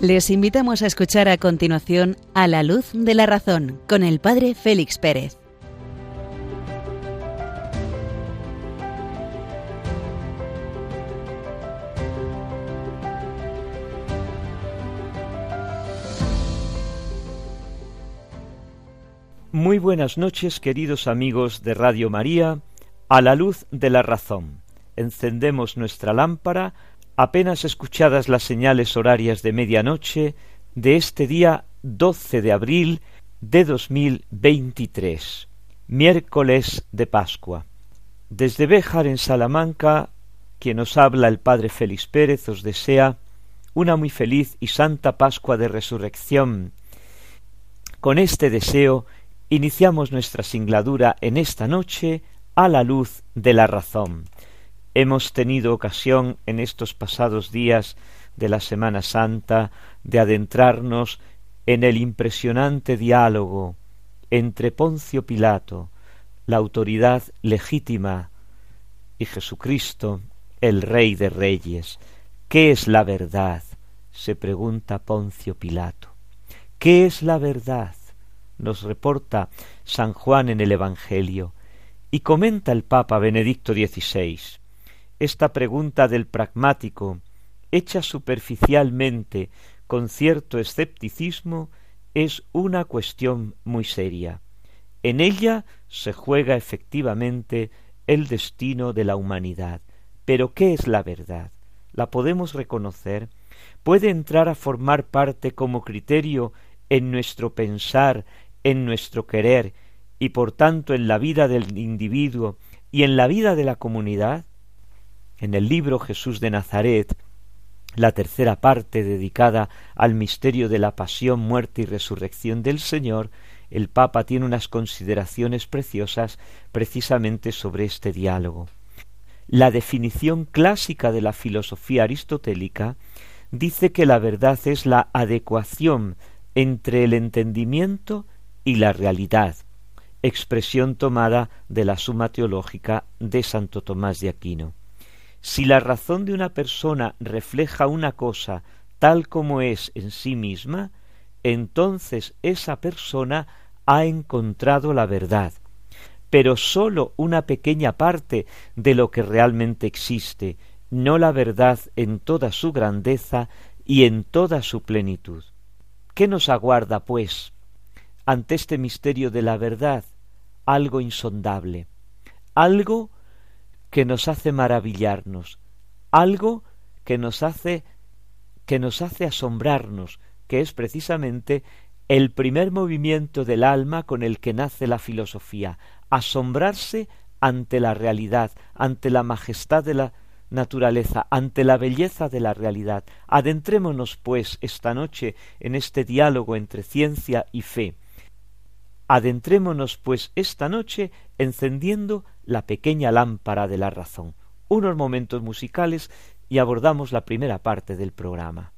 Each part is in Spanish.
Les invitamos a escuchar a continuación A la luz de la razón con el Padre Félix Pérez. Muy buenas noches, queridos amigos de Radio María, a la luz de la razón. Encendemos nuestra lámpara apenas escuchadas las señales horarias de medianoche de este día 12 de abril de 2023, miércoles de Pascua. Desde Béjar en Salamanca, quien nos habla el Padre Félix Pérez os desea una muy feliz y santa Pascua de Resurrección. Con este deseo iniciamos nuestra singladura en esta noche a la luz de la razón. Hemos tenido ocasión en estos pasados días de la Semana Santa de adentrarnos en el impresionante diálogo entre Poncio Pilato, la autoridad legítima, y Jesucristo, el Rey de Reyes. ¿Qué es la verdad? se pregunta Poncio Pilato. ¿Qué es la verdad? nos reporta San Juan en el Evangelio, y comenta el Papa Benedicto XVI esta pregunta del pragmático, hecha superficialmente con cierto escepticismo, es una cuestión muy seria. En ella se juega efectivamente el destino de la humanidad. Pero ¿qué es la verdad? ¿La podemos reconocer? ¿Puede entrar a formar parte como criterio en nuestro pensar, en nuestro querer, y por tanto en la vida del individuo y en la vida de la comunidad? En el libro Jesús de Nazaret, la tercera parte dedicada al misterio de la pasión, muerte y resurrección del Señor, el Papa tiene unas consideraciones preciosas precisamente sobre este diálogo. La definición clásica de la filosofía aristotélica dice que la verdad es la adecuación entre el entendimiento y la realidad, expresión tomada de la Suma Teológica de Santo Tomás de Aquino. Si la razón de una persona refleja una cosa tal como es en sí misma, entonces esa persona ha encontrado la verdad, pero sólo una pequeña parte de lo que realmente existe, no la verdad en toda su grandeza y en toda su plenitud. ¿Qué nos aguarda, pues, ante este misterio de la verdad? Algo insondable, algo que nos hace maravillarnos, algo que nos hace que nos hace asombrarnos, que es precisamente el primer movimiento del alma con el que nace la filosofía, asombrarse ante la realidad, ante la majestad de la naturaleza, ante la belleza de la realidad. Adentrémonos, pues, esta noche en este diálogo entre ciencia y fe. Adentrémonos, pues, esta noche encendiendo la pequeña lámpara de la razón. Unos momentos musicales y abordamos la primera parte del programa.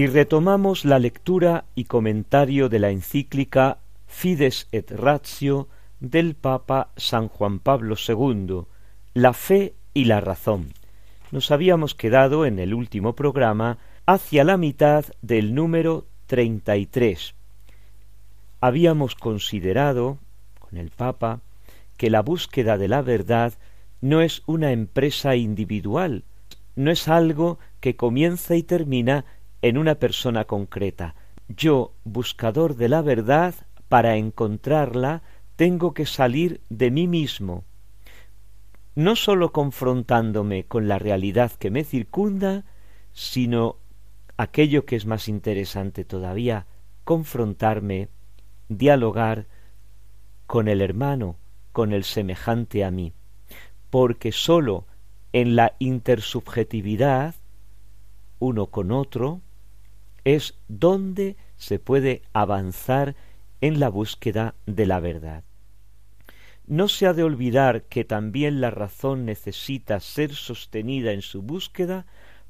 Y retomamos la lectura y comentario de la encíclica Fides et Ratio del Papa San Juan Pablo II, La fe y la razón. Nos habíamos quedado en el último programa hacia la mitad del número 33. Habíamos considerado con el Papa que la búsqueda de la verdad no es una empresa individual, no es algo que comienza y termina en una persona concreta. Yo, buscador de la verdad, para encontrarla, tengo que salir de mí mismo, no sólo confrontándome con la realidad que me circunda, sino aquello que es más interesante todavía, confrontarme, dialogar con el hermano, con el semejante a mí, porque sólo en la intersubjetividad, uno con otro, es donde se puede avanzar en la búsqueda de la verdad. No se ha de olvidar que también la razón necesita ser sostenida en su búsqueda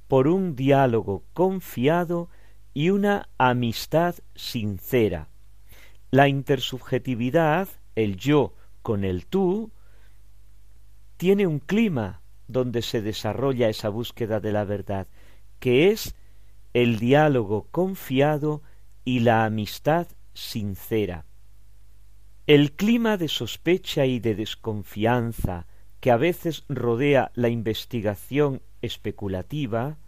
por un diálogo confiado y una amistad sincera. La intersubjetividad, el yo con el tú, tiene un clima donde se desarrolla esa búsqueda de la verdad, que es el diálogo confiado y la amistad sincera. El clima de sospecha y de desconfianza que a veces rodea la investigación especulativa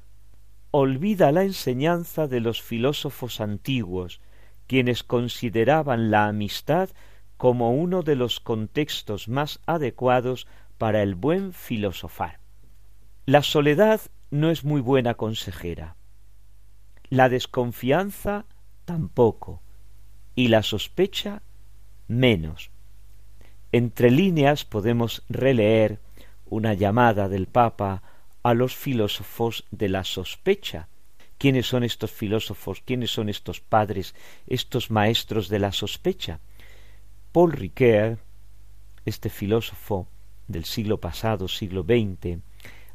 olvida la enseñanza de los filósofos antiguos, quienes consideraban la amistad como uno de los contextos más adecuados para el buen filosofar. La soledad no es muy buena consejera, la desconfianza tampoco, y la sospecha menos. Entre líneas podemos releer una llamada del Papa a los filósofos de la sospecha. ¿Quiénes son estos filósofos? ¿Quiénes son estos padres, estos maestros de la sospecha? Paul Ricoeur, este filósofo del siglo pasado, siglo XX,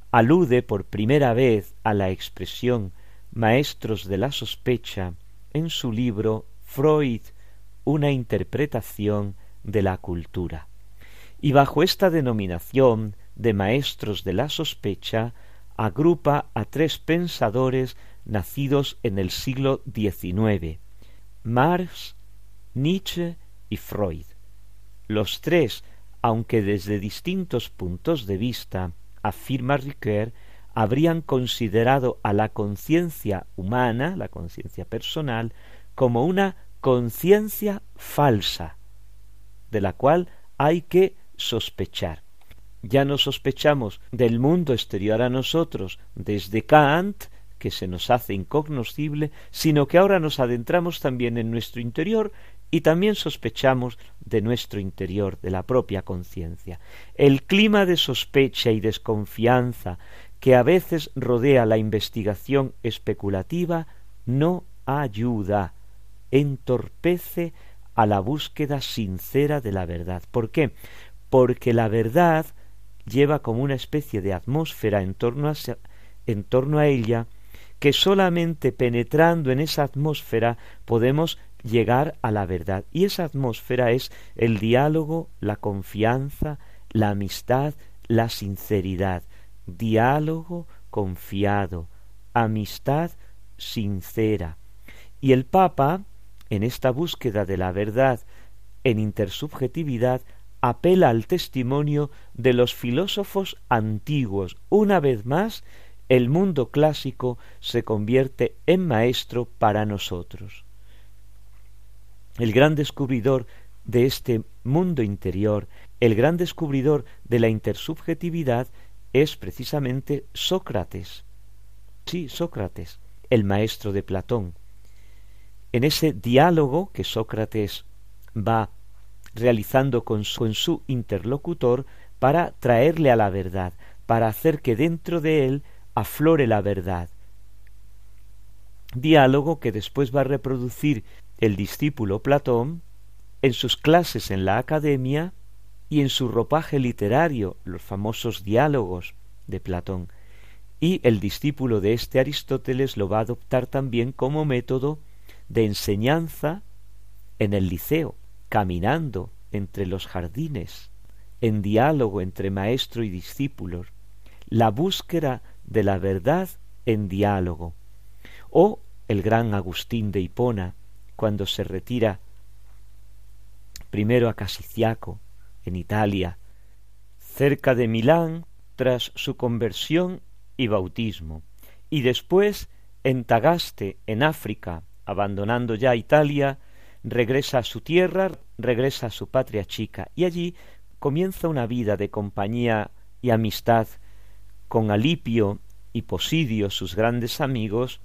alude por primera vez a la expresión maestros de la sospecha en su libro Freud una interpretación de la cultura. Y bajo esta denominación de maestros de la sospecha, agrupa a tres pensadores nacidos en el siglo XIX, Marx, Nietzsche y Freud. Los tres, aunque desde distintos puntos de vista, afirma Ricoeur, habrían considerado a la conciencia humana, la conciencia personal, como una conciencia falsa, de la cual hay que sospechar. Ya no sospechamos del mundo exterior a nosotros desde Kant, que se nos hace incognoscible, sino que ahora nos adentramos también en nuestro interior y también sospechamos de nuestro interior, de la propia conciencia. El clima de sospecha y desconfianza que a veces rodea la investigación especulativa no ayuda entorpece a la búsqueda sincera de la verdad. ¿Por qué? Porque la verdad lleva como una especie de atmósfera en torno a, en torno a ella que solamente penetrando en esa atmósfera podemos llegar a la verdad. Y esa atmósfera es el diálogo, la confianza, la amistad, la sinceridad. Diálogo confiado, amistad sincera. Y el Papa en esta búsqueda de la verdad en intersubjetividad apela al testimonio de los filósofos antiguos. Una vez más, el mundo clásico se convierte en maestro para nosotros. El gran descubridor de este mundo interior, el gran descubridor de la intersubjetividad, es precisamente Sócrates. Sí, Sócrates, el maestro de Platón en ese diálogo que Sócrates va realizando con su, interlocutor para traerle a la verdad, para hacer que dentro de él aflore la verdad. Diálogo que después va a reproducir el discípulo Platón en sus clases en la academia y en su ropaje literario, los famosos diálogos de Platón. y el discípulo de este Aristóteles lo va a adoptar también como método de enseñanza en el liceo, caminando entre los jardines, en diálogo entre maestro y discípulos, la búsqueda de la verdad en diálogo. O el gran Agustín de Hipona, cuando se retira primero a Casiciaco, en Italia, cerca de Milán, tras su conversión y bautismo, y después en Tagaste, en África, abandonando ya Italia, regresa a su tierra, regresa a su patria chica, y allí comienza una vida de compañía y amistad con Alipio y Posidio, sus grandes amigos,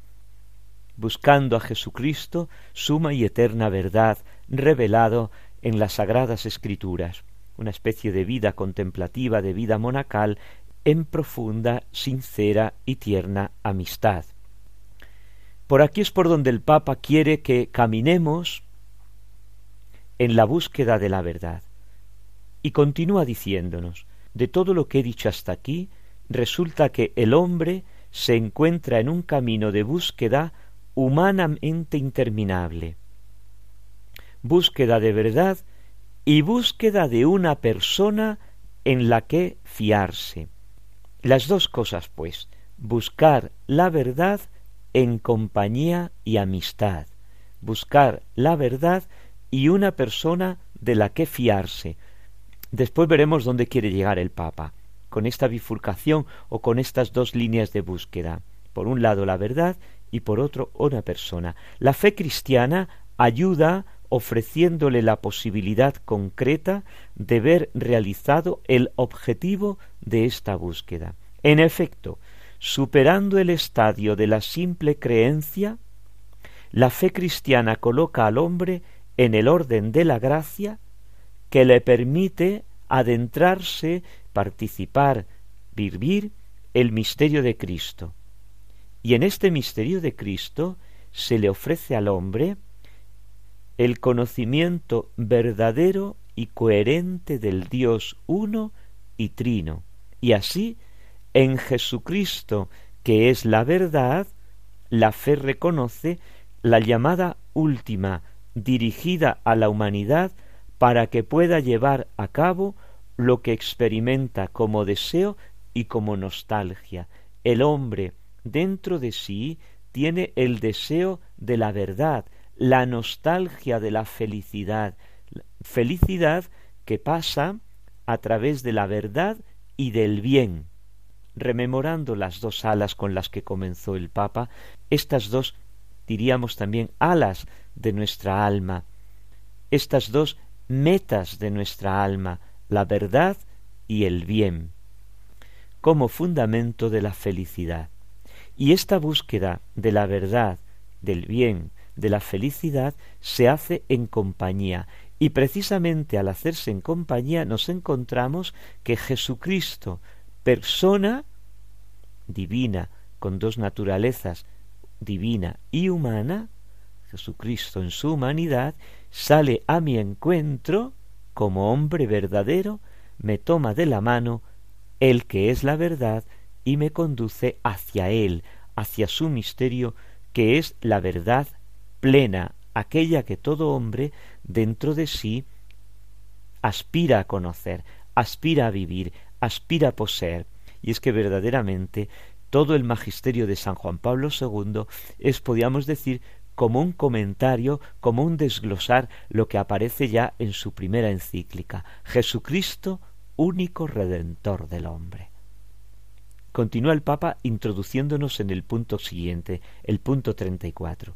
buscando a Jesucristo, suma y eterna verdad, revelado en las sagradas escrituras, una especie de vida contemplativa, de vida monacal, en profunda, sincera y tierna amistad. Por aquí es por donde el Papa quiere que caminemos en la búsqueda de la verdad. Y continúa diciéndonos, de todo lo que he dicho hasta aquí, resulta que el hombre se encuentra en un camino de búsqueda humanamente interminable. Búsqueda de verdad y búsqueda de una persona en la que fiarse. Las dos cosas, pues, buscar la verdad en compañía y amistad, buscar la verdad y una persona de la que fiarse, Después veremos dónde quiere llegar el Papa, con esta bifurcación o con estas dos líneas de búsqueda. Por un lado la verdad y por otro una persona. La fe cristiana ayuda ofreciéndole la posibilidad concreta de ver realizado el objetivo de esta búsqueda. En efecto, superando el estadio de la simple creencia, la fe cristiana coloca al hombre en el orden de la gracia que le permite adentrarse, participar, vivir el misterio de Cristo. Y en este misterio de Cristo se le ofrece al hombre el conocimiento verdadero y coherente del Dios uno y trino. Y así, en Jesucristo, que es la verdad, la fe reconoce la llamada última dirigida a la humanidad para que pueda llevar a cabo lo que experimenta como deseo y como nostalgia. El hombre dentro de sí tiene el deseo de la verdad, la nostalgia de la felicidad, felicidad que pasa a través de la verdad y del bien. Rememorando las dos alas con las que comenzó el Papa, estas dos, diríamos también, alas de nuestra alma, estas dos metas de nuestra alma, la verdad y el bien, como fundamento de la felicidad. Y esta búsqueda de la verdad, del bien, de la felicidad, se hace en compañía. Y precisamente al hacerse en compañía nos encontramos que Jesucristo, persona divina, con dos naturalezas, divina y humana, Jesucristo en su humanidad, sale a mi encuentro como hombre verdadero, me toma de la mano el que es la verdad y me conduce hacia él, hacia su misterio, que es la verdad plena, aquella que todo hombre dentro de sí aspira a conocer, aspira a vivir, aspira a poseer. Y es que verdaderamente todo el magisterio de San Juan Pablo II es, podríamos decir, como un comentario, como un desglosar lo que aparece ya en su primera encíclica, Jesucristo, único redentor del hombre. Continúa el Papa introduciéndonos en el punto siguiente, el punto treinta y cuatro.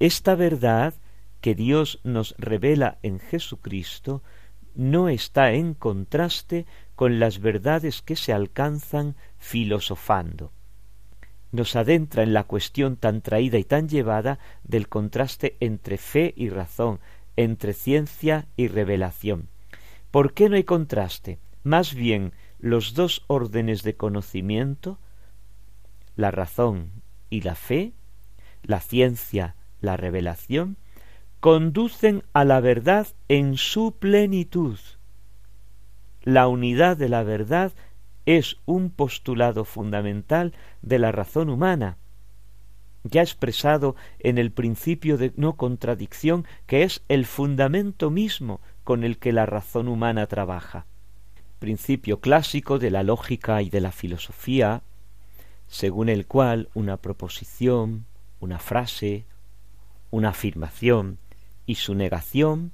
Esta verdad que Dios nos revela en Jesucristo no está en contraste con las verdades que se alcanzan filosofando nos adentra en la cuestión tan traída y tan llevada del contraste entre fe y razón, entre ciencia y revelación. ¿Por qué no hay contraste? Más bien los dos órdenes de conocimiento, la razón y la fe, la ciencia, la revelación, conducen a la verdad en su plenitud. La unidad de la verdad es un postulado fundamental de la razón humana, ya expresado en el principio de no contradicción, que es el fundamento mismo con el que la razón humana trabaja. Principio clásico de la lógica y de la filosofía, según el cual una proposición, una frase, una afirmación y su negación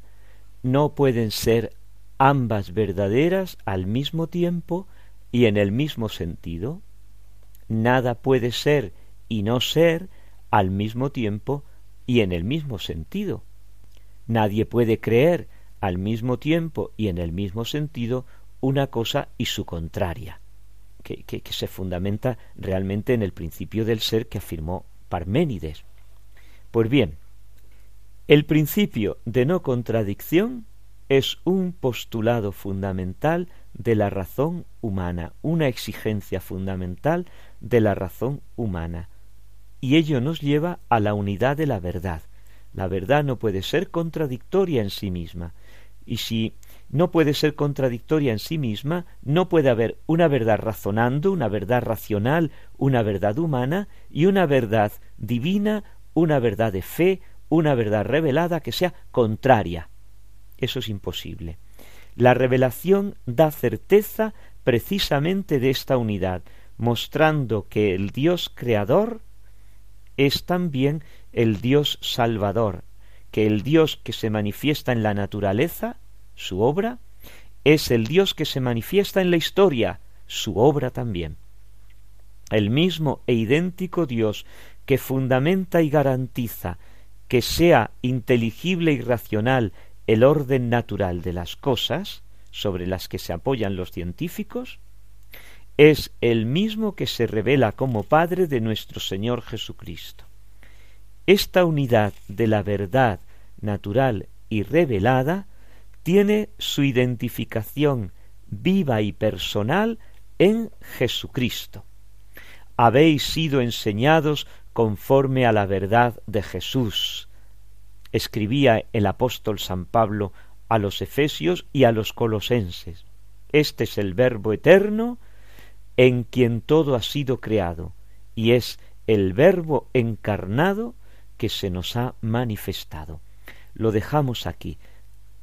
no pueden ser ambas verdaderas al mismo tiempo y en el mismo sentido. Nada puede ser y no ser al mismo tiempo y en el mismo sentido. Nadie puede creer al mismo tiempo y en el mismo sentido una cosa y su contraria, que, que, se fundamenta realmente en el principio del ser que afirmó Parménides. Pues bien, el principio de no contradicción es un postulado fundamental de la razón humana, una exigencia fundamental de la razón humana. Y ello nos lleva a la unidad de la verdad. La verdad no puede ser contradictoria en sí misma. Y si no puede ser contradictoria en sí misma, no puede haber una verdad razonando, una verdad racional, una verdad humana y una verdad divina, una verdad de fe, una verdad revelada que sea contraria. Eso es imposible. La revelación da certeza precisamente de esta unidad, mostrando que el Dios creador es también el Dios salvador, que el Dios que se manifiesta en la naturaleza, su obra, es el Dios que se manifiesta en la historia, su obra también. El mismo e idéntico Dios que fundamenta y garantiza que sea inteligible y racional el orden natural de las cosas, sobre las que se apoyan los científicos, es el mismo que se revela como Padre de nuestro Señor Jesucristo. Esta unidad de la verdad natural y revelada tiene su identificación viva y personal en Jesucristo. Habéis sido enseñados conforme a la verdad de Jesús, escribía el apóstol San Pablo a los Efesios y a los Colosenses. Este es el Verbo eterno en quien todo ha sido creado, y es el Verbo encarnado que se nos ha manifestado. Lo dejamos aquí.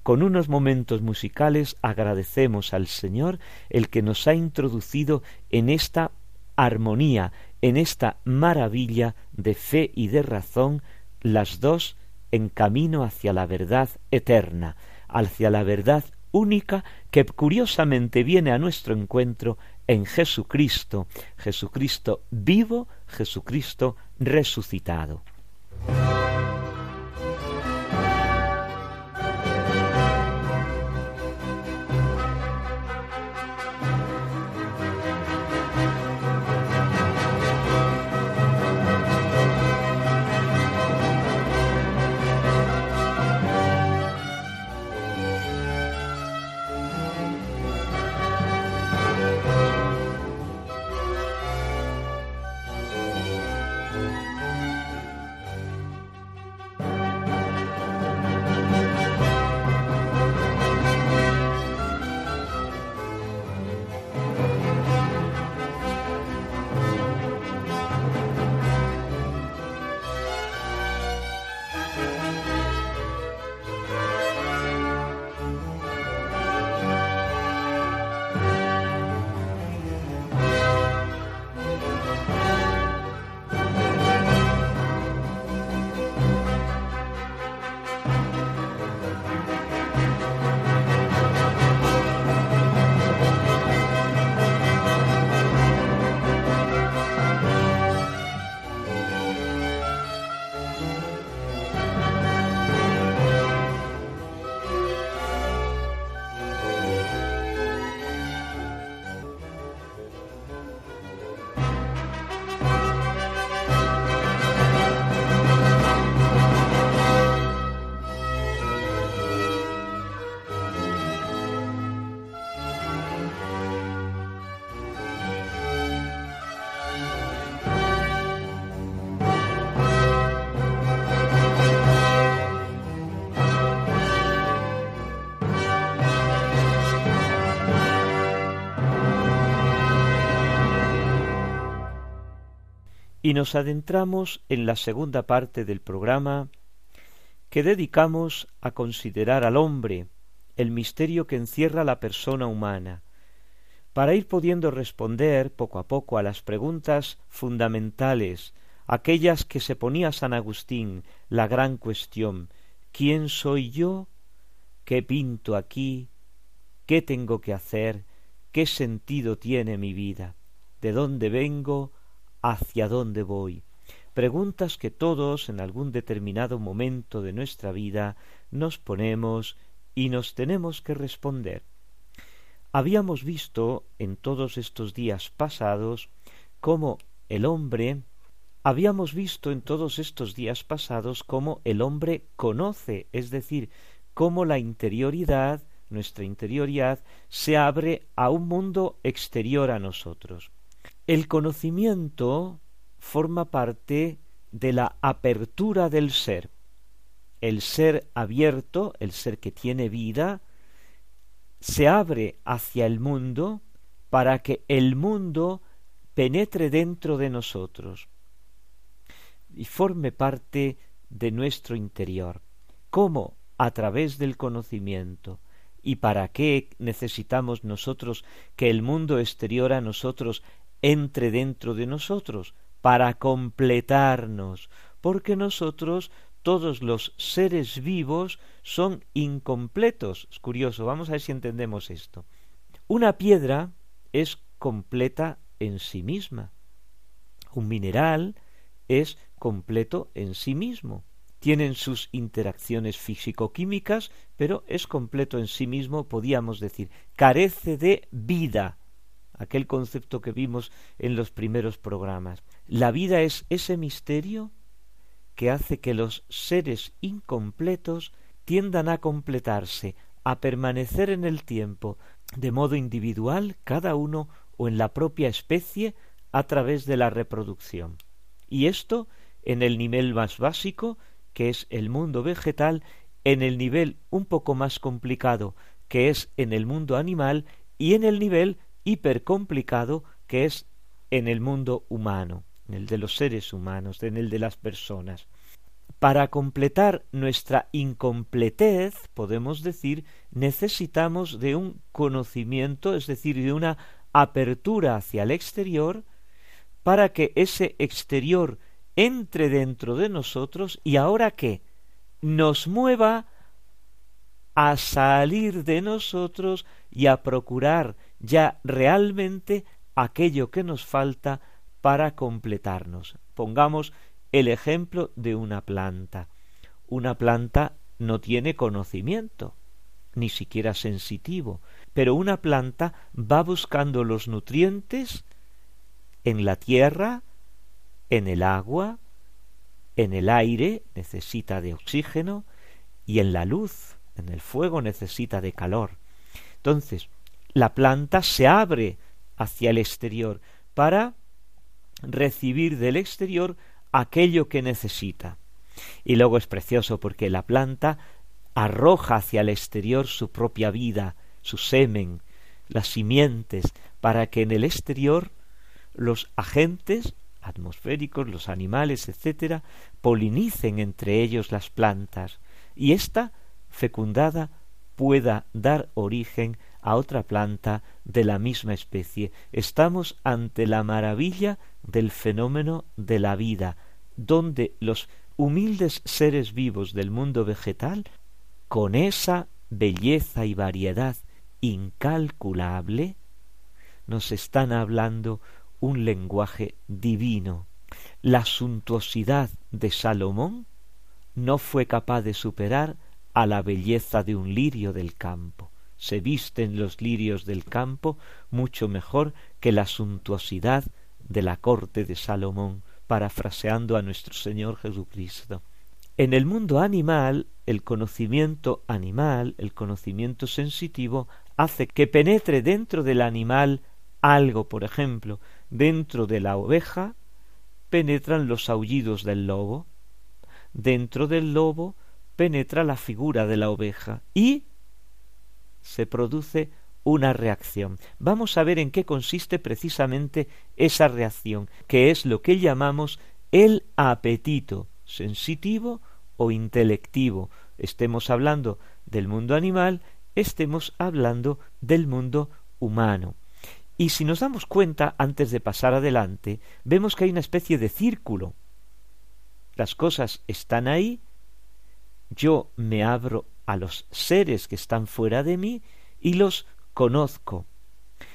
Con unos momentos musicales agradecemos al Señor el que nos ha introducido en esta armonía, en esta maravilla de fe y de razón, las dos en camino hacia la verdad eterna, hacia la verdad única que curiosamente viene a nuestro encuentro en Jesucristo, Jesucristo vivo, Jesucristo resucitado. Y nos adentramos en la segunda parte del programa que dedicamos a considerar al hombre, el misterio que encierra la persona humana, para ir pudiendo responder poco a poco a las preguntas fundamentales, aquellas que se ponía San Agustín, la gran cuestión ¿quién soy yo? ¿Qué pinto aquí? ¿Qué tengo que hacer? ¿Qué sentido tiene mi vida? ¿De dónde vengo? ¿Hacia dónde voy? Preguntas que todos en algún determinado momento de nuestra vida nos ponemos y nos tenemos que responder. Habíamos visto en todos estos días pasados cómo el hombre habíamos visto en todos estos días pasados cómo el hombre conoce, es decir, cómo la interioridad, nuestra interioridad, se abre a un mundo exterior a nosotros. El conocimiento forma parte de la apertura del ser. El ser abierto, el ser que tiene vida, se abre hacia el mundo para que el mundo penetre dentro de nosotros y forme parte de nuestro interior. ¿Cómo? A través del conocimiento. ¿Y para qué necesitamos nosotros que el mundo exterior a nosotros entre dentro de nosotros? Para completarnos, porque nosotros todos los seres vivos son incompletos. Es curioso, vamos a ver si entendemos esto. Una piedra es completa en sí misma. Un mineral es completo en sí mismo. Tienen sus interacciones físico-químicas, pero es completo en sí mismo, podíamos decir. Carece de vida, aquel concepto que vimos en los primeros programas. La vida es ese misterio que hace que los seres incompletos tiendan a completarse, a permanecer en el tiempo, de modo individual, cada uno o en la propia especie, a través de la reproducción. Y esto en el nivel más básico, que es el mundo vegetal, en el nivel un poco más complicado, que es en el mundo animal, y en el nivel hipercomplicado, que es en el mundo humano, en el de los seres humanos, en el de las personas. Para completar nuestra incompletez, podemos decir, necesitamos de un conocimiento, es decir, de una apertura hacia el exterior, para que ese exterior entre dentro de nosotros y ahora que nos mueva a salir de nosotros y a procurar ya realmente aquello que nos falta para completarnos. Pongamos el ejemplo de una planta. Una planta no tiene conocimiento, ni siquiera sensitivo, pero una planta va buscando los nutrientes en la tierra, en el agua, en el aire necesita de oxígeno y en la luz, en el fuego necesita de calor. Entonces, la planta se abre hacia el exterior para recibir del exterior aquello que necesita. Y luego es precioso porque la planta arroja hacia el exterior su propia vida, su semen, las simientes, para que en el exterior los agentes atmosféricos, los animales, etcétera, polinicen entre ellos las plantas, y ésta, fecundada, pueda dar origen a otra planta de la misma especie. Estamos ante la maravilla del fenómeno de la vida, donde los humildes seres vivos del mundo vegetal, con esa belleza y variedad incalculable, nos están hablando un lenguaje divino. La suntuosidad de Salomón no fue capaz de superar a la belleza de un lirio del campo. Se visten los lirios del campo mucho mejor que la suntuosidad de la corte de Salomón, parafraseando a nuestro Señor Jesucristo. En el mundo animal, el conocimiento animal, el conocimiento sensitivo, hace que penetre dentro del animal algo, por ejemplo, Dentro de la oveja penetran los aullidos del lobo, dentro del lobo penetra la figura de la oveja y se produce una reacción. Vamos a ver en qué consiste precisamente esa reacción, que es lo que llamamos el apetito sensitivo o intelectivo. Estemos hablando del mundo animal, estemos hablando del mundo humano. Y si nos damos cuenta, antes de pasar adelante, vemos que hay una especie de círculo. Las cosas están ahí, yo me abro a los seres que están fuera de mí y los conozco.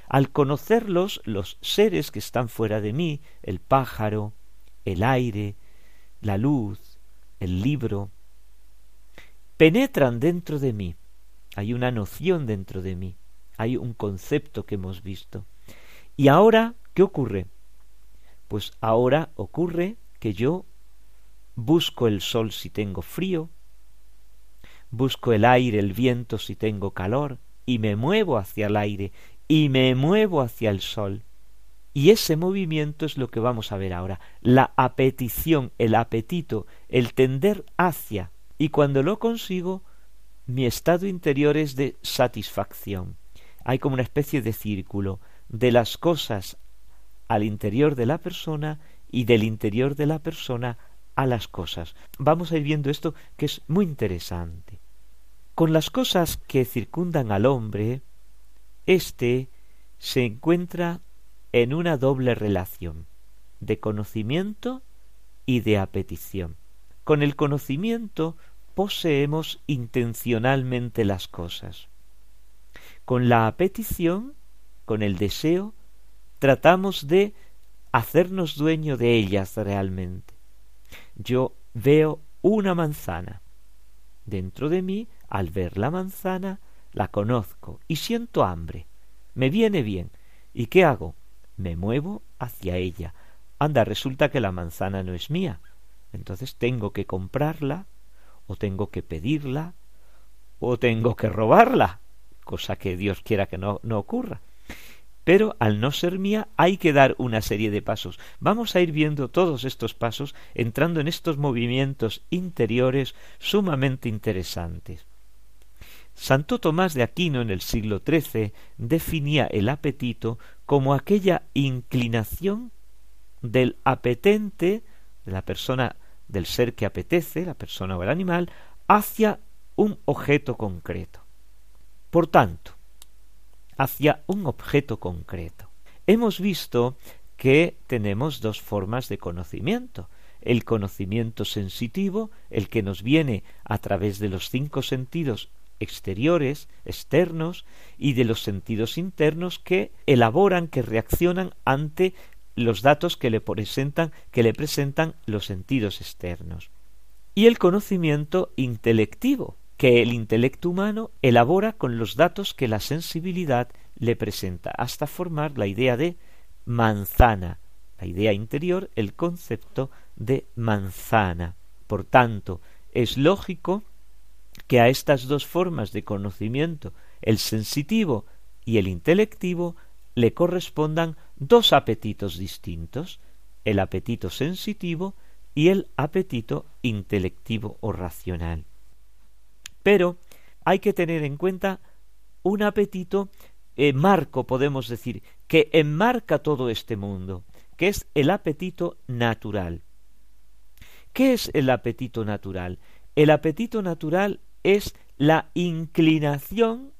Al conocerlos, los seres que están fuera de mí, el pájaro, el aire, la luz, el libro, penetran dentro de mí. Hay una noción dentro de mí, hay un concepto que hemos visto. Y ahora, ¿qué ocurre? Pues ahora ocurre que yo busco el sol si tengo frío, busco el aire, el viento si tengo calor, y me muevo hacia el aire, y me muevo hacia el sol. Y ese movimiento es lo que vamos a ver ahora, la apetición, el apetito, el tender hacia, y cuando lo consigo, mi estado interior es de satisfacción. Hay como una especie de círculo de las cosas al interior de la persona y del interior de la persona a las cosas. Vamos a ir viendo esto que es muy interesante. Con las cosas que circundan al hombre, éste se encuentra en una doble relación de conocimiento y de apetición. Con el conocimiento poseemos intencionalmente las cosas. Con la apetición, con el deseo, tratamos de hacernos dueño de ellas realmente. Yo veo una manzana. Dentro de mí, al ver la manzana, la conozco y siento hambre. Me viene bien. ¿Y qué hago? Me muevo hacia ella. Anda, resulta que la manzana no es mía. Entonces tengo que comprarla, o tengo que pedirla, o tengo que robarla, cosa que Dios quiera que no, no ocurra pero al no ser mía hay que dar una serie de pasos. Vamos a ir viendo todos estos pasos entrando en estos movimientos interiores sumamente interesantes. Santo Tomás de Aquino en el siglo XIII definía el apetito como aquella inclinación del apetente, de la persona, del ser que apetece, la persona o el animal, hacia un objeto concreto. Por tanto, hacia un objeto concreto. Hemos visto que tenemos dos formas de conocimiento. El conocimiento sensitivo, el que nos viene a través de los cinco sentidos exteriores, externos, y de los sentidos internos que elaboran, que reaccionan ante los datos que le presentan, que le presentan los sentidos externos. Y el conocimiento intelectivo, que el intelecto humano elabora con los datos que la sensibilidad le presenta, hasta formar la idea de manzana, la idea interior, el concepto de manzana. Por tanto, es lógico que a estas dos formas de conocimiento, el sensitivo y el intelectivo, le correspondan dos apetitos distintos, el apetito sensitivo y el apetito intelectivo o racional. Pero hay que tener en cuenta un apetito eh, marco, podemos decir, que enmarca todo este mundo, que es el apetito natural. ¿Qué es el apetito natural? El apetito natural es la inclinación,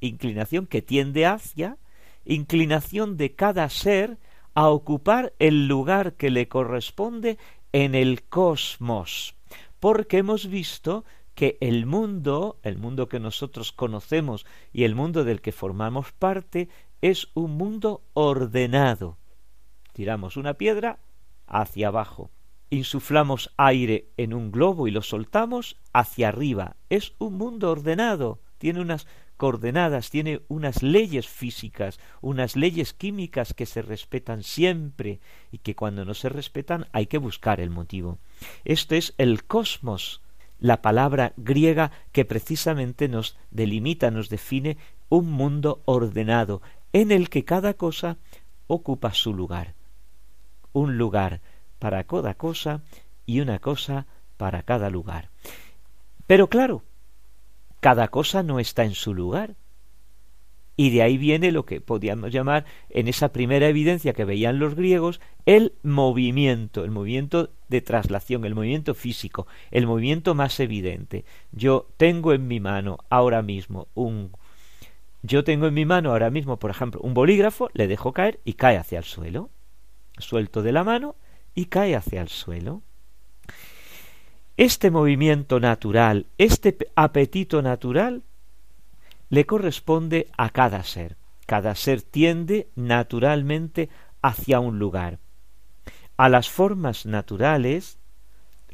inclinación que tiende hacia, inclinación de cada ser a ocupar el lugar que le corresponde en el cosmos, porque hemos visto que el mundo, el mundo que nosotros conocemos y el mundo del que formamos parte, es un mundo ordenado. Tiramos una piedra hacia abajo, insuflamos aire en un globo y lo soltamos hacia arriba. Es un mundo ordenado, tiene unas coordenadas, tiene unas leyes físicas, unas leyes químicas que se respetan siempre y que cuando no se respetan hay que buscar el motivo. Esto es el cosmos la palabra griega que precisamente nos delimita, nos define un mundo ordenado, en el que cada cosa ocupa su lugar. Un lugar para cada cosa y una cosa para cada lugar. Pero claro, cada cosa no está en su lugar. Y de ahí viene lo que podríamos llamar, en esa primera evidencia que veían los griegos, el movimiento, el movimiento de traslación, el movimiento físico, el movimiento más evidente. Yo tengo en mi mano ahora mismo un... Yo tengo en mi mano ahora mismo, por ejemplo, un bolígrafo, le dejo caer y cae hacia el suelo. Suelto de la mano y cae hacia el suelo. Este movimiento natural, este apetito natural, le corresponde a cada ser. Cada ser tiende naturalmente hacia un lugar. A las formas naturales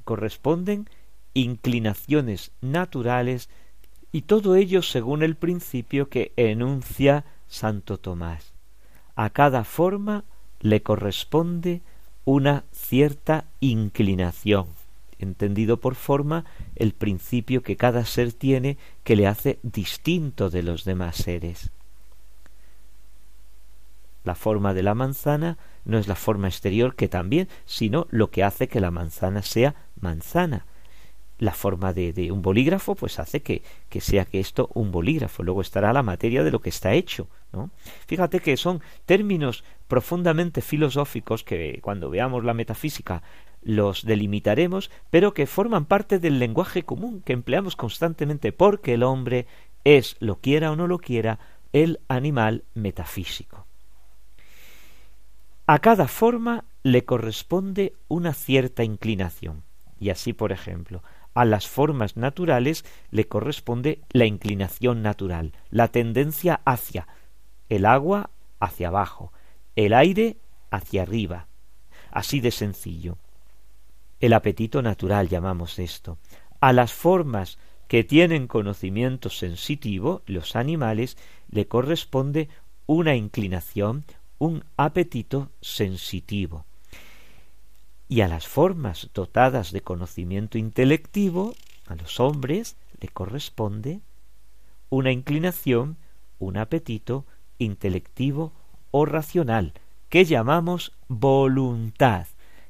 corresponden inclinaciones naturales y todo ello según el principio que enuncia Santo Tomás. A cada forma le corresponde una cierta inclinación entendido por forma el principio que cada ser tiene que le hace distinto de los demás seres. La forma de la manzana no es la forma exterior que también, sino lo que hace que la manzana sea manzana. La forma de, un bolígrafo, pues hace que, que, sea que esto un bolígrafo. Luego estará la materia de lo que está hecho. ¿no? Fíjate que son términos profundamente filosóficos que cuando veamos la metafísica los delimitaremos, pero que forman parte del lenguaje común que empleamos constantemente, porque el hombre es, lo quiera o no lo quiera, el animal metafísico. A cada forma le corresponde una cierta inclinación, y así, por ejemplo, a las formas naturales le corresponde la inclinación natural, la tendencia hacia el agua hacia abajo, el aire hacia arriba, así de sencillo. El apetito natural llamamos esto. A las formas que tienen conocimiento sensitivo, los animales, le corresponde una inclinación, un apetito sensitivo. Y a las formas dotadas de conocimiento intelectivo, a los hombres, le corresponde una inclinación, un apetito intelectivo o racional, que llamamos voluntad.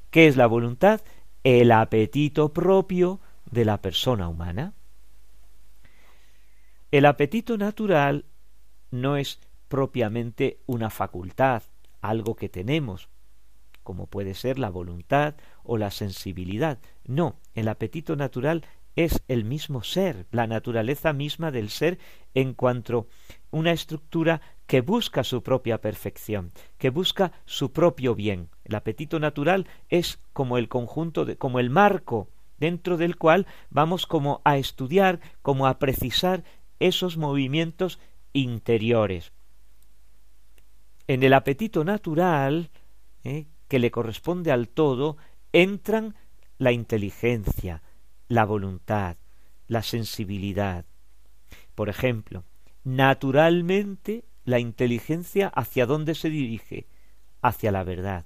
¿Qué es la voluntad? el apetito propio de la persona humana. El apetito natural no es propiamente una facultad, algo que tenemos, como puede ser la voluntad o la sensibilidad. No, el apetito natural es el mismo ser, la naturaleza misma del ser en cuanto una estructura que busca su propia perfección, que busca su propio bien. El apetito natural es como el conjunto de, como el marco dentro del cual vamos como a estudiar, como a precisar esos movimientos interiores. En el apetito natural, eh, que le corresponde al todo, entran la inteligencia, la voluntad, la sensibilidad. Por ejemplo, naturalmente la inteligencia hacia dónde se dirige, hacia la verdad.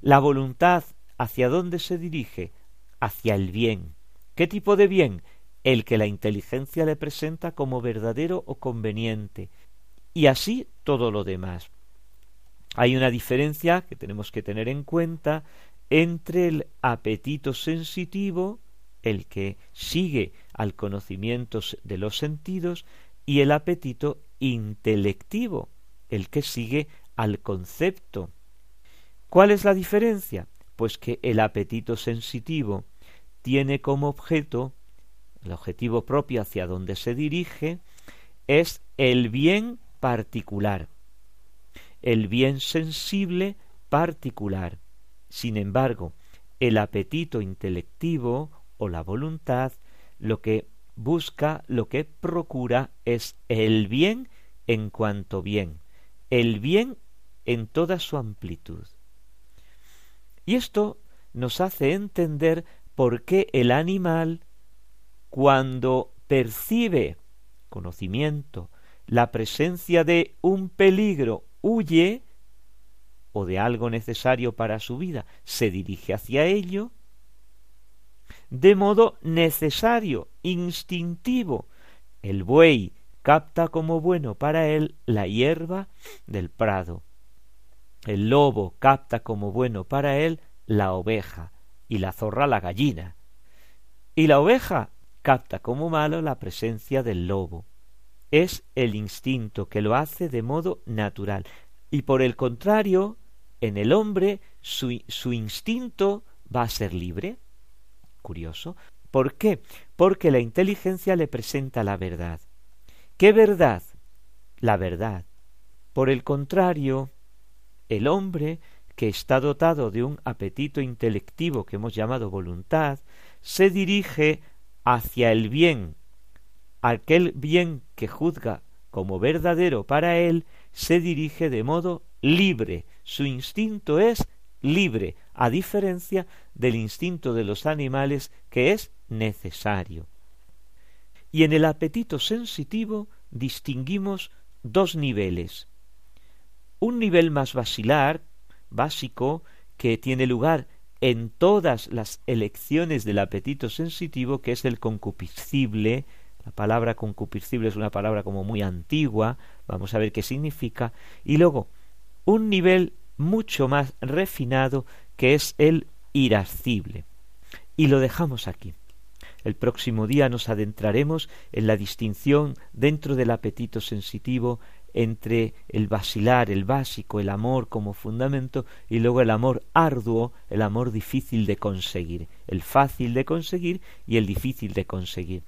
La voluntad hacia dónde se dirige, hacia el bien. ¿Qué tipo de bien? El que la inteligencia le presenta como verdadero o conveniente. Y así todo lo demás. Hay una diferencia que tenemos que tener en cuenta entre el apetito sensitivo, el que sigue al conocimiento de los sentidos, y el apetito intelectivo, el que sigue al concepto. ¿Cuál es la diferencia? Pues que el apetito sensitivo tiene como objeto, el objetivo propio hacia donde se dirige, es el bien particular, el bien sensible particular. Sin embargo, el apetito intelectivo o la voluntad lo que busca, lo que procura es el bien en cuanto bien, el bien en toda su amplitud. Y esto nos hace entender por qué el animal, cuando percibe conocimiento, la presencia de un peligro, huye, o de algo necesario para su vida, se dirige hacia ello, de modo necesario, instintivo. El buey capta como bueno para él la hierba del prado. El lobo capta como bueno para él la oveja y la zorra la gallina. Y la oveja capta como malo la presencia del lobo. es el instinto que lo hace de modo natural. Y por el contrario, en el hombre su, su instinto va a ser libre. Curioso. ¿Por qué? Porque la inteligencia le presenta la verdad. ¿Qué verdad? La verdad. Por el contrario, el hombre que está dotado de un apetito intelectivo que hemos llamado voluntad, se dirige hacia el bien, aquel bien que juzga como verdadero para él, se dirige de modo libre, su instinto es libre, a diferencia del instinto de los animales que es necesario. Y en el apetito sensitivo distinguimos dos niveles. Un nivel más basilar, básico que tiene lugar en todas las elecciones del apetito sensitivo, que es el concupiscible. La palabra concupiscible es una palabra como muy antigua, vamos a ver qué significa. Y luego, un nivel mucho más refinado, que es el irascible. Y lo dejamos aquí. El próximo día nos adentraremos en la distinción dentro del apetito sensitivo entre el vacilar, el básico, el amor como fundamento y luego el amor arduo, el amor difícil de conseguir, el fácil de conseguir y el difícil de conseguir.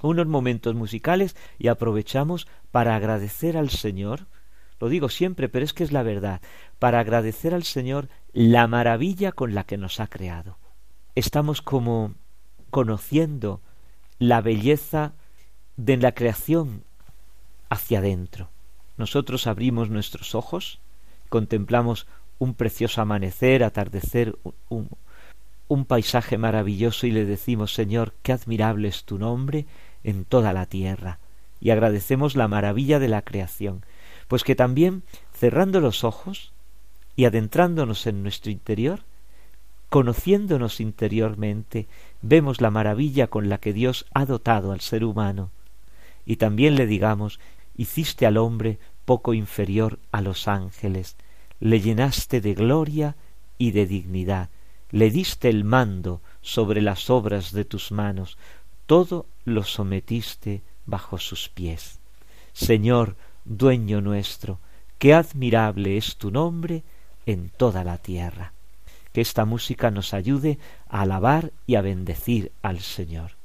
Unos momentos musicales y aprovechamos para agradecer al Señor, lo digo siempre, pero es que es la verdad, para agradecer al Señor la maravilla con la que nos ha creado. Estamos como conociendo la belleza de la creación hacia adentro. Nosotros abrimos nuestros ojos, contemplamos un precioso amanecer, atardecer, un, un, paisaje maravilloso y le decimos, Señor, qué admirable es tu nombre en toda la tierra, y agradecemos la maravilla de la creación, pues que también, cerrando los ojos y adentrándonos en nuestro interior, conociéndonos interiormente, vemos la maravilla con la que Dios ha dotado al ser humano, y también le digamos hiciste al hombre poco inferior a los ángeles, le llenaste de gloria y de dignidad, le diste el mando sobre las obras de tus manos, todo lo sometiste bajo sus pies. Señor, dueño nuestro, qué admirable es tu nombre en toda la tierra. Que esta música nos ayude a alabar y a bendecir al Señor.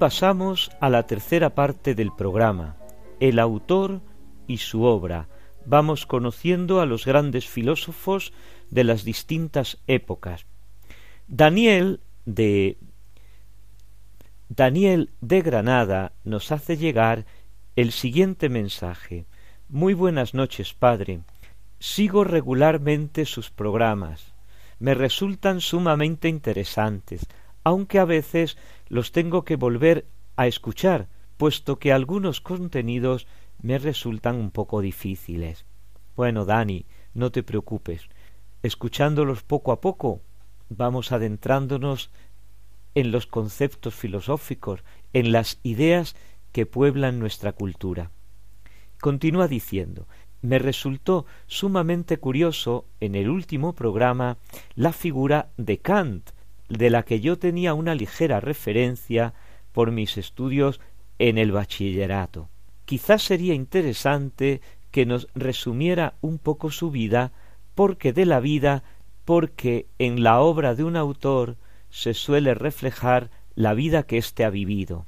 Pasamos a la tercera parte del programa, el autor y su obra. Vamos conociendo a los grandes filósofos de las distintas épocas. Daniel de Daniel de Granada nos hace llegar el siguiente mensaje. Muy buenas noches, padre. Sigo regularmente sus programas. Me resultan sumamente interesantes, aunque a veces los tengo que volver a escuchar, puesto que algunos contenidos me resultan un poco difíciles. Bueno, Dani, no te preocupes. Escuchándolos poco a poco, vamos adentrándonos en los conceptos filosóficos, en las ideas que pueblan nuestra cultura. Continúa diciendo, me resultó sumamente curioso en el último programa la figura de Kant, de la que yo tenía una ligera referencia por mis estudios en el bachillerato. Quizás sería interesante que nos resumiera un poco su vida, porque de la vida, porque en la obra de un autor se suele reflejar la vida que éste ha vivido.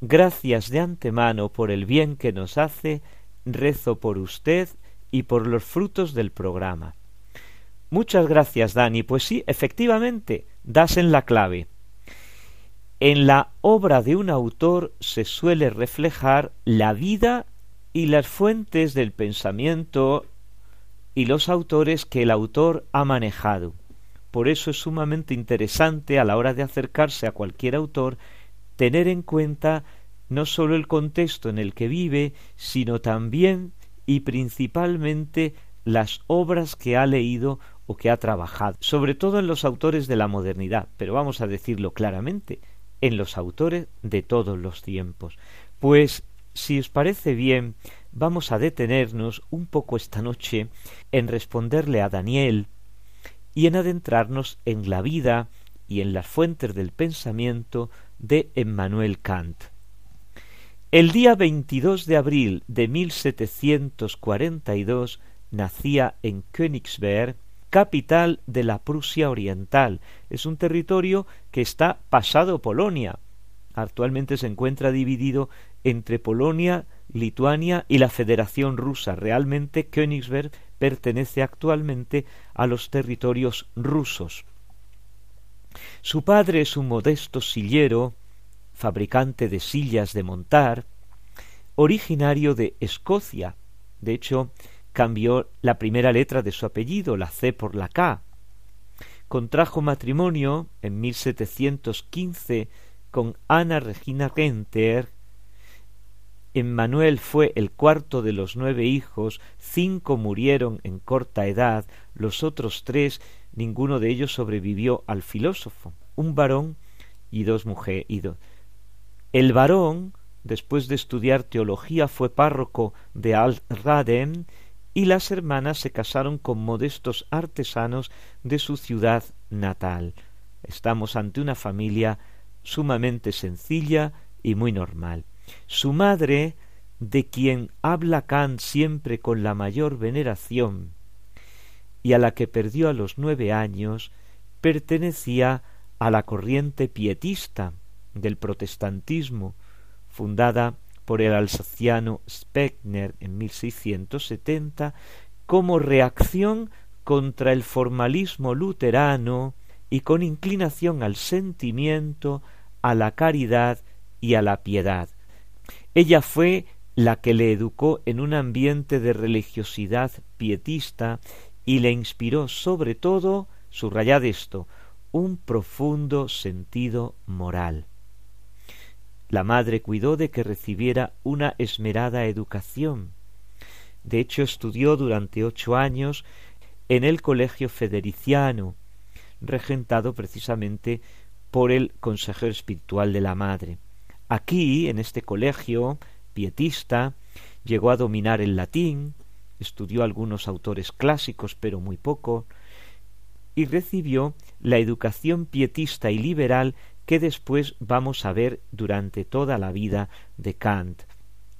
Gracias de antemano por el bien que nos hace, rezo por usted y por los frutos del programa. Muchas gracias, Dani. Pues sí, efectivamente, das en la clave. En la obra de un autor se suele reflejar la vida y las fuentes del pensamiento y los autores que el autor ha manejado. Por eso es sumamente interesante a la hora de acercarse a cualquier autor tener en cuenta no sólo el contexto en el que vive, sino también y principalmente las obras que ha leído que ha trabajado, sobre todo en los autores de la modernidad, pero vamos a decirlo claramente, en los autores de todos los tiempos. Pues, si os parece bien, vamos a detenernos un poco esta noche en responderle a Daniel y en adentrarnos en la vida y en las fuentes del pensamiento de Emmanuel Kant. El día 22 de abril de 1742 nacía en Königsberg, capital de la Prusia Oriental. Es un territorio que está pasado Polonia. Actualmente se encuentra dividido entre Polonia, Lituania y la Federación Rusa. Realmente Königsberg pertenece actualmente a los territorios rusos. Su padre es un modesto sillero, fabricante de sillas de montar, originario de Escocia. De hecho, cambió la primera letra de su apellido, la C por la K. Contrajo matrimonio en 1715 con Ana Regina Renter, Emmanuel fue el cuarto de los nueve hijos, cinco murieron en corta edad, los otros tres, ninguno de ellos sobrevivió al filósofo, un varón y dos mujeres. El varón, después de estudiar teología, fue párroco de Al-Raden y las hermanas se casaron con modestos artesanos de su ciudad natal. Estamos ante una familia sumamente sencilla y muy normal. Su madre, de quien habla Kant siempre con la mayor veneración, y a la que perdió a los nueve años, pertenecía a la corriente pietista del protestantismo, fundada por el alsaciano Speckner en 1670 como reacción contra el formalismo luterano y con inclinación al sentimiento, a la caridad y a la piedad. Ella fue la que le educó en un ambiente de religiosidad pietista y le inspiró sobre todo, subrayad esto, un profundo sentido moral. La madre cuidó de que recibiera una esmerada educación. De hecho, estudió durante ocho años en el Colegio Federiciano, regentado precisamente por el consejero espiritual de la madre. Aquí, en este colegio pietista, llegó a dominar el latín, estudió algunos autores clásicos, pero muy poco, y recibió la educación pietista y liberal que después vamos a ver durante toda la vida de Kant.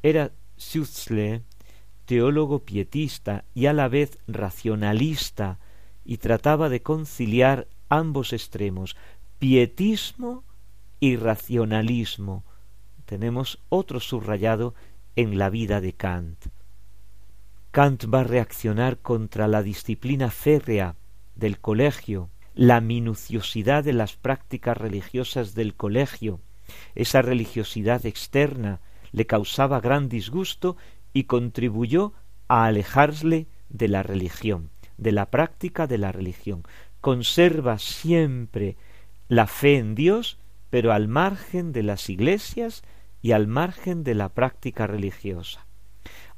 Era Schützle, teólogo pietista y a la vez racionalista, y trataba de conciliar ambos extremos, pietismo irracionalismo. Tenemos otro subrayado en la vida de Kant. Kant va a reaccionar contra la disciplina férrea del colegio, la minuciosidad de las prácticas religiosas del colegio, esa religiosidad externa le causaba gran disgusto y contribuyó a alejarle de la religión, de la práctica de la religión. Conserva siempre la fe en Dios, pero al margen de las iglesias y al margen de la práctica religiosa.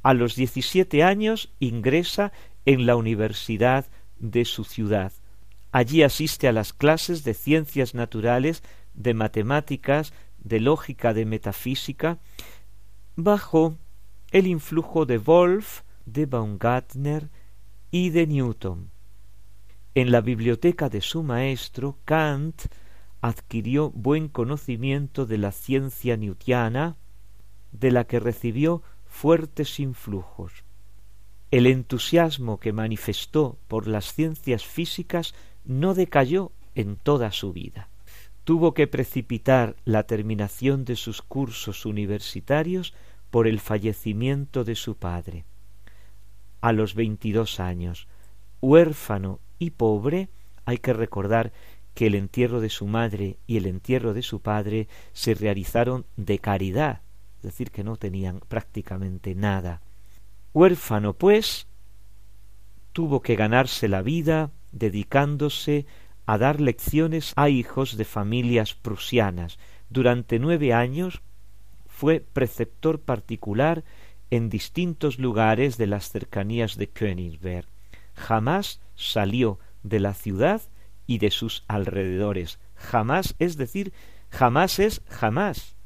A los diecisiete años ingresa en la universidad de su ciudad. Allí asiste a las clases de ciencias naturales, de matemáticas, de lógica, de metafísica, bajo el influjo de Wolf, de Baumgartner y de Newton. En la biblioteca de su maestro, Kant adquirió buen conocimiento de la ciencia newtiana, de la que recibió fuertes influjos. El entusiasmo que manifestó por las ciencias físicas no decayó en toda su vida. Tuvo que precipitar la terminación de sus cursos universitarios por el fallecimiento de su padre. A los veintidós años, huérfano y pobre, hay que recordar que el entierro de su madre y el entierro de su padre se realizaron de caridad, es decir, que no tenían prácticamente nada. Huérfano, pues, tuvo que ganarse la vida dedicándose a dar lecciones a hijos de familias prusianas. Durante nueve años fue preceptor particular en distintos lugares de las cercanías de Königsberg. Jamás salió de la ciudad y de sus alrededores. Jamás, es decir, jamás es jamás.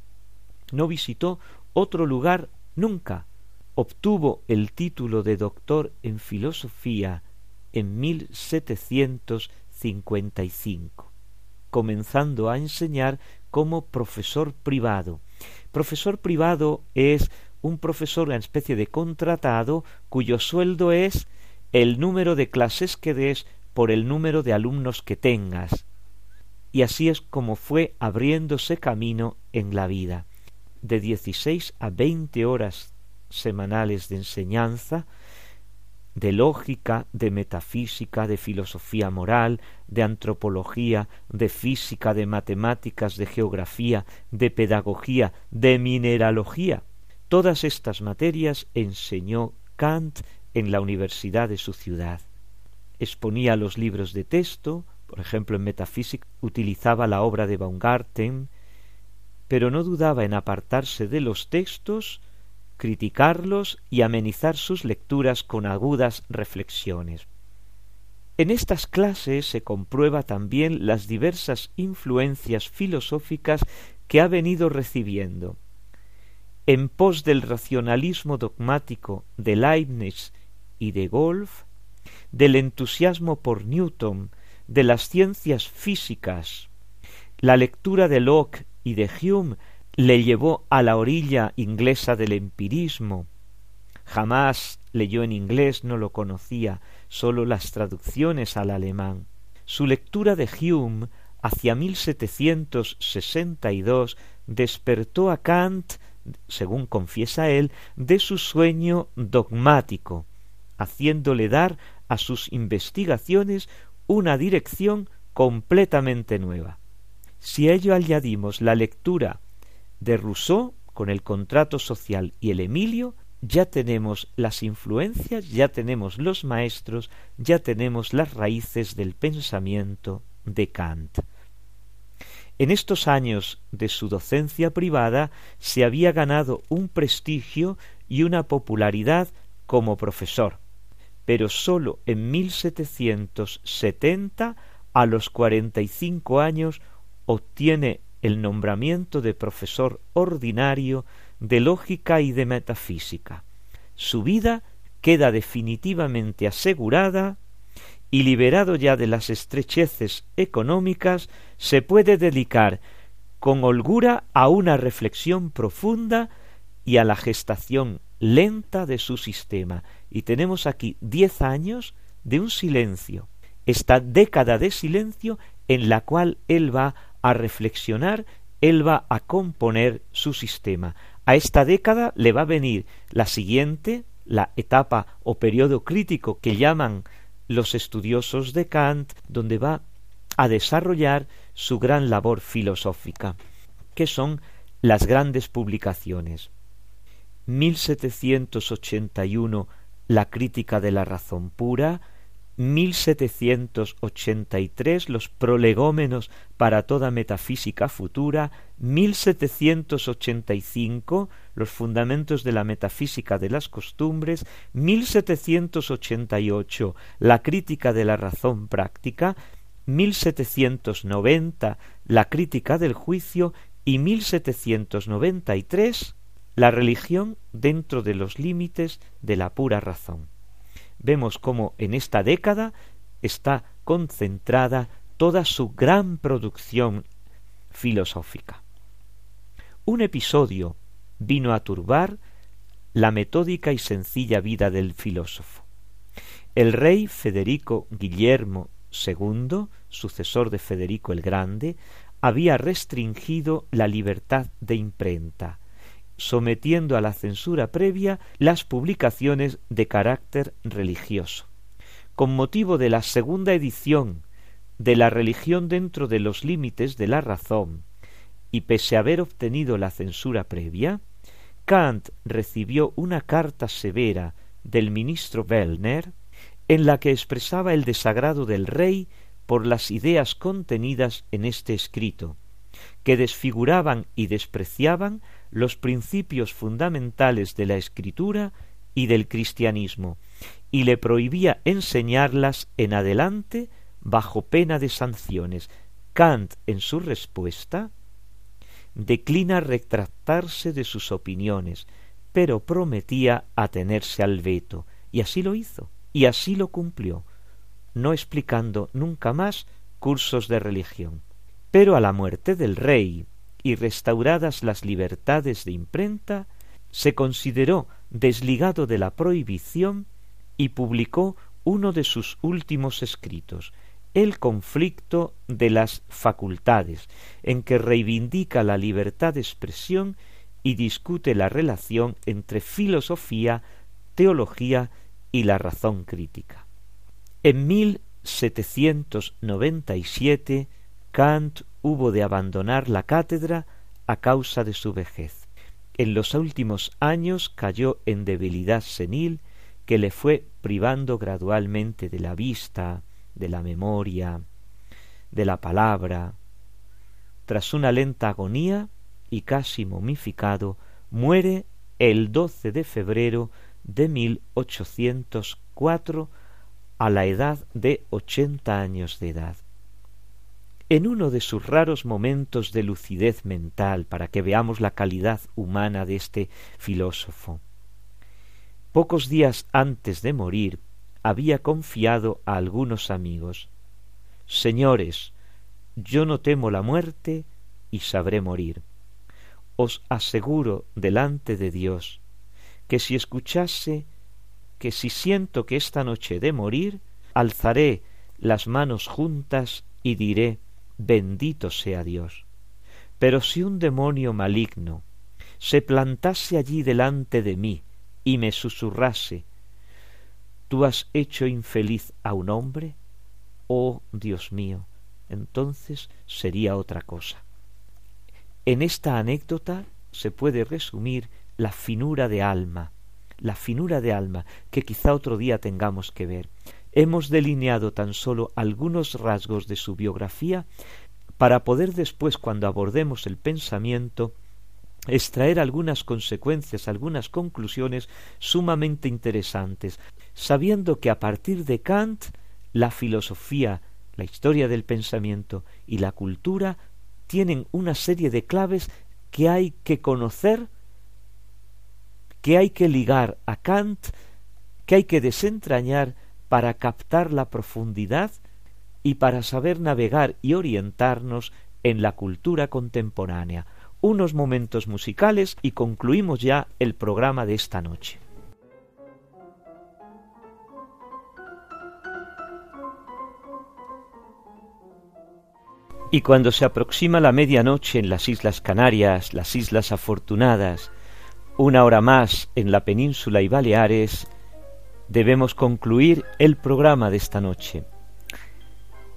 No visitó otro lugar nunca obtuvo el título de doctor en filosofía en 1755, comenzando a enseñar como profesor privado. Profesor privado es un profesor, una especie de contratado, cuyo sueldo es el número de clases que des por el número de alumnos que tengas. Y así es como fue abriéndose camino en la vida. De dieciséis a veinte horas semanales de enseñanza, de lógica, de metafísica, de filosofía moral, de antropología, de física, de matemáticas, de geografía, de pedagogía, de mineralogía. Todas estas materias enseñó Kant en la universidad de su ciudad. Exponía los libros de texto, por ejemplo en metafísica utilizaba la obra de Baumgarten, pero no dudaba en apartarse de los textos criticarlos y amenizar sus lecturas con agudas reflexiones. En estas clases se comprueba también las diversas influencias filosóficas que ha venido recibiendo. En pos del racionalismo dogmático de Leibniz y de Golf, del entusiasmo por Newton, de las ciencias físicas, la lectura de Locke y de Hume le llevó a la orilla inglesa del empirismo. Jamás leyó en inglés, no lo conocía, sólo las traducciones al alemán. Su lectura de Hume hacia 1762 despertó a Kant, según confiesa él, de su sueño dogmático, haciéndole dar a sus investigaciones una dirección completamente nueva. Si a ello añadimos la lectura de Rousseau con el contrato social y el Emilio, ya tenemos las influencias, ya tenemos los maestros, ya tenemos las raíces del pensamiento de Kant. En estos años de su docencia privada se había ganado un prestigio y una popularidad como profesor, pero sólo en 1770, a los cuarenta y cinco años, obtiene el nombramiento de profesor ordinario de lógica y de metafísica. Su vida queda definitivamente asegurada y liberado ya de las estrecheces económicas, se puede dedicar con holgura a una reflexión profunda y a la gestación lenta de su sistema. Y tenemos aquí diez años de un silencio, esta década de silencio en la cual él va a reflexionar él va a componer su sistema. A esta década le va a venir la siguiente, la etapa o periodo crítico que llaman los estudiosos de Kant, donde va a desarrollar su gran labor filosófica, que son las grandes publicaciones. 1781 La crítica de la razón pura, 1783 los prolegómenos para toda metafísica futura, 1785 los fundamentos de la metafísica de las costumbres, 1788 la crítica de la razón práctica, 1790 la crítica del juicio y 1793 la religión dentro de los límites de la pura razón vemos cómo en esta década está concentrada toda su gran producción filosófica. Un episodio vino a turbar la metódica y sencilla vida del filósofo. El rey Federico Guillermo II, sucesor de Federico el Grande, había restringido la libertad de imprenta, sometiendo a la censura previa las publicaciones de carácter religioso. Con motivo de la segunda edición de la religión dentro de los límites de la razón, y pese a haber obtenido la censura previa, Kant recibió una carta severa del ministro Wellner en la que expresaba el desagrado del rey por las ideas contenidas en este escrito, que desfiguraban y despreciaban los principios fundamentales de la escritura y del cristianismo, y le prohibía enseñarlas en adelante bajo pena de sanciones. Kant, en su respuesta, declina retractarse de sus opiniones, pero prometía atenerse al veto, y así lo hizo, y así lo cumplió, no explicando nunca más cursos de religión. Pero a la muerte del rey, y restauradas las libertades de imprenta, se consideró desligado de la prohibición y publicó uno de sus últimos escritos, El conflicto de las facultades, en que reivindica la libertad de expresión y discute la relación entre filosofía, teología y la razón crítica. En 1797 Kant hubo de abandonar la cátedra a causa de su vejez. En los últimos años cayó en debilidad senil que le fue privando gradualmente de la vista, de la memoria, de la palabra. Tras una lenta agonía y casi momificado, muere el 12 de febrero de 1804 a la edad de ochenta años de edad en uno de sus raros momentos de lucidez mental para que veamos la calidad humana de este filósofo. Pocos días antes de morir había confiado a algunos amigos Señores, yo no temo la muerte y sabré morir. Os aseguro delante de Dios que si escuchase que si siento que esta noche he de morir, alzaré las manos juntas y diré bendito sea Dios. Pero si un demonio maligno se plantase allí delante de mí y me susurrase, ¿tú has hecho infeliz a un hombre? Oh Dios mío, entonces sería otra cosa. En esta anécdota se puede resumir la finura de alma, la finura de alma que quizá otro día tengamos que ver. Hemos delineado tan solo algunos rasgos de su biografía para poder después, cuando abordemos el pensamiento, extraer algunas consecuencias, algunas conclusiones sumamente interesantes, sabiendo que a partir de Kant la filosofía, la historia del pensamiento y la cultura tienen una serie de claves que hay que conocer, que hay que ligar a Kant, que hay que desentrañar para captar la profundidad y para saber navegar y orientarnos en la cultura contemporánea. Unos momentos musicales y concluimos ya el programa de esta noche. Y cuando se aproxima la medianoche en las Islas Canarias, las Islas Afortunadas, una hora más en la península y Baleares, debemos concluir el programa de esta noche.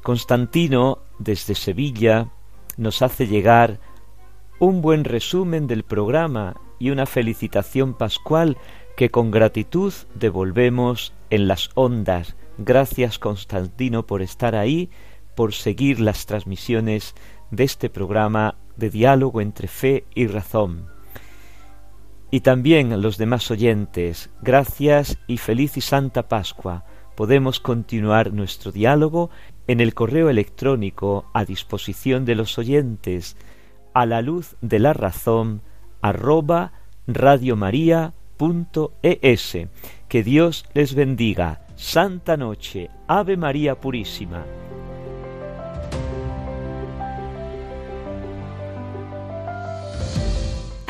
Constantino, desde Sevilla, nos hace llegar un buen resumen del programa y una felicitación pascual que con gratitud devolvemos en las ondas. Gracias Constantino por estar ahí por seguir las transmisiones de este programa de diálogo entre fe y razón. Y también los demás oyentes, gracias y feliz y santa Pascua. Podemos continuar nuestro diálogo en el correo electrónico a disposición de los oyentes a la luz de la razón arroba radiomaria.es. Que Dios les bendiga. Santa noche. Ave María Purísima.